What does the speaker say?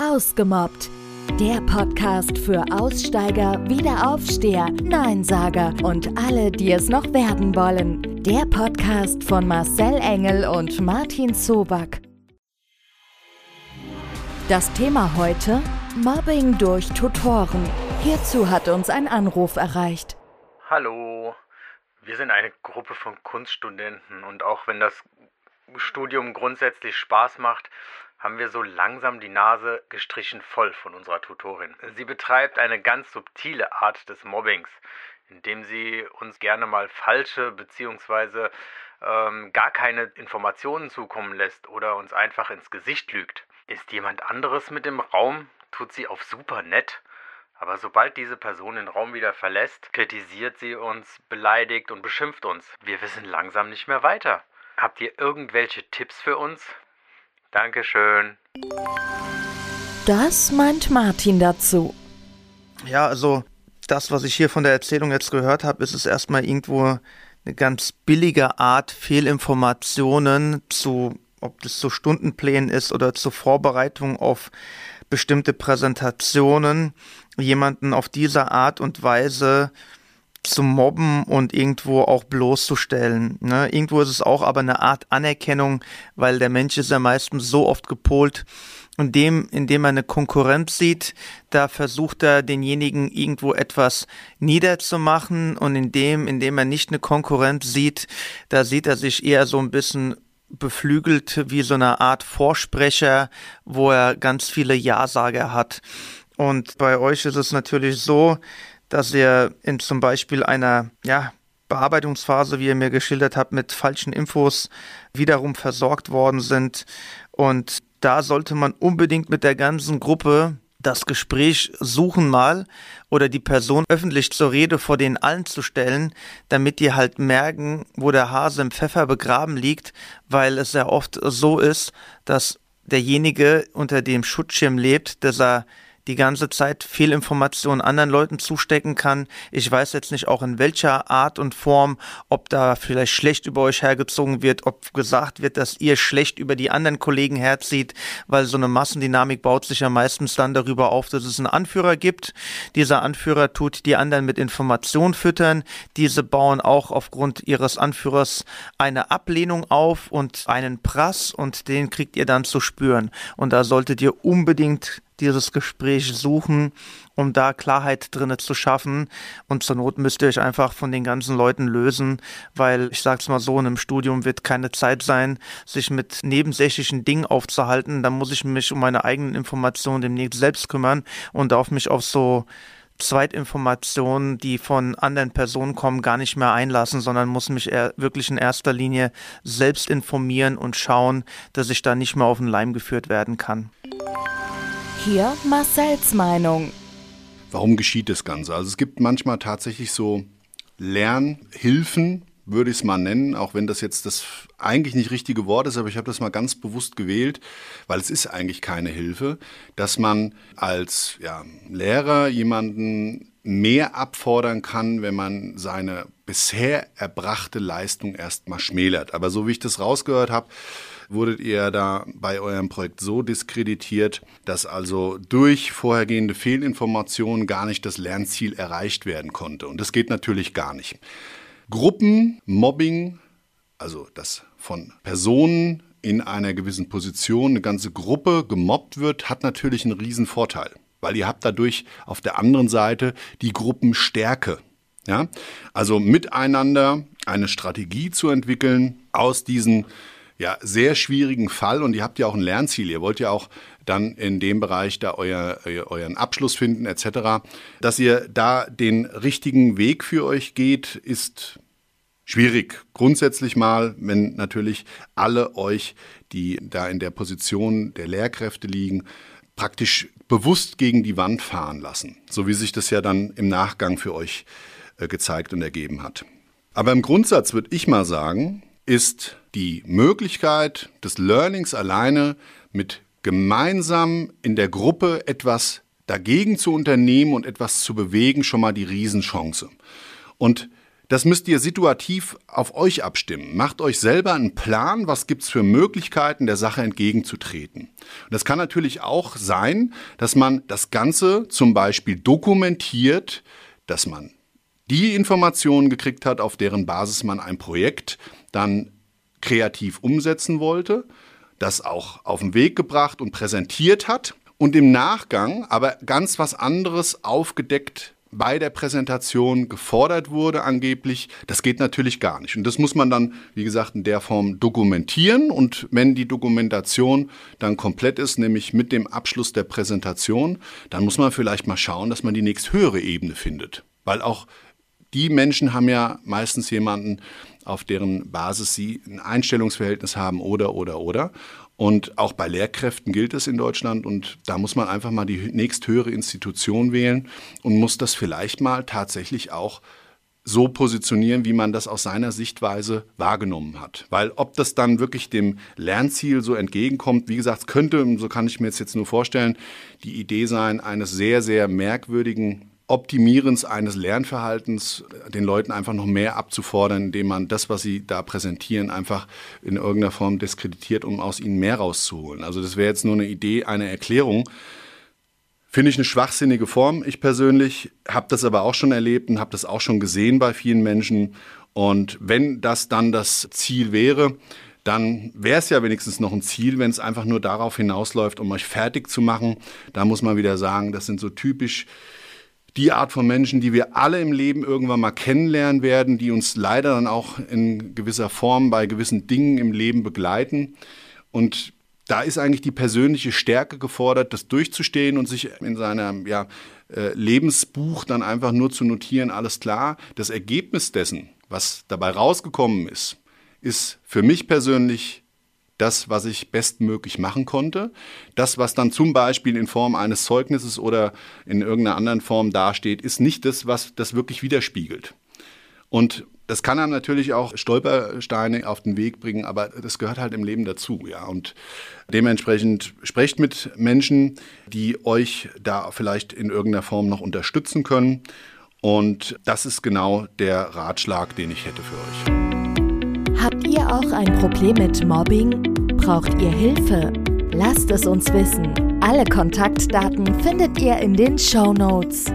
Ausgemobbt. Der Podcast für Aussteiger, Wiederaufsteher, Neinsager und alle, die es noch werden wollen. Der Podcast von Marcel Engel und Martin Zoback. Das Thema heute: Mobbing durch Tutoren. Hierzu hat uns ein Anruf erreicht. Hallo, wir sind eine Gruppe von Kunststudenten und auch wenn das Studium grundsätzlich Spaß macht, haben wir so langsam die Nase gestrichen voll von unserer Tutorin. Sie betreibt eine ganz subtile Art des Mobbings, indem sie uns gerne mal falsche bzw. Ähm, gar keine Informationen zukommen lässt oder uns einfach ins Gesicht lügt. Ist jemand anderes mit im Raum, tut sie auf super nett. Aber sobald diese Person den Raum wieder verlässt, kritisiert sie uns, beleidigt und beschimpft uns. Wir wissen langsam nicht mehr weiter. Habt ihr irgendwelche Tipps für uns? Dankeschön. Das meint Martin dazu. Ja, also das, was ich hier von der Erzählung jetzt gehört habe, ist es erstmal irgendwo eine ganz billige Art, Fehlinformationen zu, ob das zu Stundenplänen ist oder zur Vorbereitung auf bestimmte Präsentationen, jemanden auf diese Art und Weise zu mobben und irgendwo auch bloßzustellen. Ne? Irgendwo ist es auch aber eine Art Anerkennung, weil der Mensch ist ja meistens so oft gepolt, indem, indem er eine Konkurrenz sieht, da versucht er denjenigen irgendwo etwas niederzumachen und indem, indem er nicht eine Konkurrenz sieht, da sieht er sich eher so ein bisschen beflügelt wie so eine Art Vorsprecher, wo er ganz viele Ja-Sager hat. Und bei euch ist es natürlich so, dass ihr in zum Beispiel einer ja, Bearbeitungsphase, wie ihr mir geschildert habt, mit falschen Infos wiederum versorgt worden sind. Und da sollte man unbedingt mit der ganzen Gruppe das Gespräch suchen mal oder die Person öffentlich zur Rede vor den allen zu stellen, damit die halt merken, wo der Hase im Pfeffer begraben liegt, weil es sehr oft so ist, dass derjenige unter dem Schutzschirm lebt, dass er die ganze Zeit Fehlinformationen anderen Leuten zustecken kann. Ich weiß jetzt nicht auch in welcher Art und Form, ob da vielleicht schlecht über euch hergezogen wird, ob gesagt wird, dass ihr schlecht über die anderen Kollegen herzieht, weil so eine Massendynamik baut sich ja meistens dann darüber auf, dass es einen Anführer gibt. Dieser Anführer tut die anderen mit Informationen füttern. Diese bauen auch aufgrund ihres Anführers eine Ablehnung auf und einen Prass und den kriegt ihr dann zu spüren. Und da solltet ihr unbedingt dieses Gespräch suchen, um da Klarheit drinne zu schaffen. Und zur Not müsst ihr euch einfach von den ganzen Leuten lösen, weil ich sag's mal so, in einem Studium wird keine Zeit sein, sich mit nebensächlichen Dingen aufzuhalten. Da muss ich mich um meine eigenen Informationen demnächst selbst kümmern und darf mich auf so Zweitinformationen, die von anderen Personen kommen, gar nicht mehr einlassen, sondern muss mich wirklich in erster Linie selbst informieren und schauen, dass ich da nicht mehr auf den Leim geführt werden kann. Hier Marcells Meinung. Warum geschieht das Ganze? Also es gibt manchmal tatsächlich so Lernhilfen, würde ich es mal nennen, auch wenn das jetzt das eigentlich nicht richtige Wort ist, aber ich habe das mal ganz bewusst gewählt, weil es ist eigentlich keine Hilfe, dass man als ja, Lehrer jemanden mehr abfordern kann, wenn man seine bisher erbrachte Leistung erstmal schmälert. Aber so wie ich das rausgehört habe, wurdet ihr da bei eurem Projekt so diskreditiert, dass also durch vorhergehende Fehlinformationen gar nicht das Lernziel erreicht werden konnte. Und das geht natürlich gar nicht. Gruppenmobbing, also das von Personen in einer gewissen Position eine ganze Gruppe gemobbt wird, hat natürlich einen riesen Vorteil, weil ihr habt dadurch auf der anderen Seite die Gruppenstärke. Ja? Also miteinander eine Strategie zu entwickeln aus diesen ja, sehr schwierigen Fall und ihr habt ja auch ein Lernziel. Ihr wollt ja auch dann in dem Bereich da euer, euren Abschluss finden etc. Dass ihr da den richtigen Weg für euch geht, ist schwierig. Grundsätzlich mal, wenn natürlich alle euch, die da in der Position der Lehrkräfte liegen, praktisch bewusst gegen die Wand fahren lassen. So wie sich das ja dann im Nachgang für euch äh, gezeigt und ergeben hat. Aber im Grundsatz würde ich mal sagen, ist die Möglichkeit des Learnings alleine mit gemeinsam in der Gruppe etwas dagegen zu unternehmen und etwas zu bewegen schon mal die Riesenchance. Und das müsst ihr situativ auf euch abstimmen. Macht euch selber einen Plan, was gibt's für Möglichkeiten, der Sache entgegenzutreten. Und das kann natürlich auch sein, dass man das Ganze zum Beispiel dokumentiert, dass man die Informationen gekriegt hat, auf deren Basis man ein Projekt dann kreativ umsetzen wollte, das auch auf den Weg gebracht und präsentiert hat und im Nachgang aber ganz was anderes aufgedeckt bei der Präsentation gefordert wurde angeblich, das geht natürlich gar nicht. Und das muss man dann, wie gesagt, in der Form dokumentieren. Und wenn die Dokumentation dann komplett ist, nämlich mit dem Abschluss der Präsentation, dann muss man vielleicht mal schauen, dass man die nächsthöhere Ebene findet. Weil auch die Menschen haben ja meistens jemanden, auf deren Basis sie ein Einstellungsverhältnis haben oder, oder, oder. Und auch bei Lehrkräften gilt es in Deutschland und da muss man einfach mal die nächsthöhere Institution wählen und muss das vielleicht mal tatsächlich auch so positionieren, wie man das aus seiner Sichtweise wahrgenommen hat. Weil ob das dann wirklich dem Lernziel so entgegenkommt, wie gesagt, könnte, so kann ich mir jetzt nur vorstellen, die Idee sein eines sehr, sehr merkwürdigen Optimierens eines Lernverhaltens den Leuten einfach noch mehr abzufordern, indem man das, was sie da präsentieren, einfach in irgendeiner Form diskreditiert, um aus ihnen mehr rauszuholen. Also das wäre jetzt nur eine Idee, eine Erklärung. Finde ich eine schwachsinnige Form. Ich persönlich habe das aber auch schon erlebt und habe das auch schon gesehen bei vielen Menschen. Und wenn das dann das Ziel wäre, dann wäre es ja wenigstens noch ein Ziel, wenn es einfach nur darauf hinausläuft, um euch fertig zu machen. Da muss man wieder sagen, das sind so typisch die Art von Menschen, die wir alle im Leben irgendwann mal kennenlernen werden, die uns leider dann auch in gewisser Form bei gewissen Dingen im Leben begleiten. Und da ist eigentlich die persönliche Stärke gefordert, das durchzustehen und sich in seinem ja, äh, Lebensbuch dann einfach nur zu notieren, alles klar, das Ergebnis dessen, was dabei rausgekommen ist, ist für mich persönlich das, was ich bestmöglich machen konnte. Das, was dann zum Beispiel in Form eines Zeugnisses oder in irgendeiner anderen Form dasteht, ist nicht das, was das wirklich widerspiegelt. Und das kann einem natürlich auch Stolpersteine auf den Weg bringen, aber das gehört halt im Leben dazu, ja. Und dementsprechend sprecht mit Menschen, die euch da vielleicht in irgendeiner Form noch unterstützen können. Und das ist genau der Ratschlag, den ich hätte für euch. Habt ihr auch ein Problem mit Mobbing? Braucht ihr Hilfe? Lasst es uns wissen. Alle Kontaktdaten findet ihr in den Show Notes.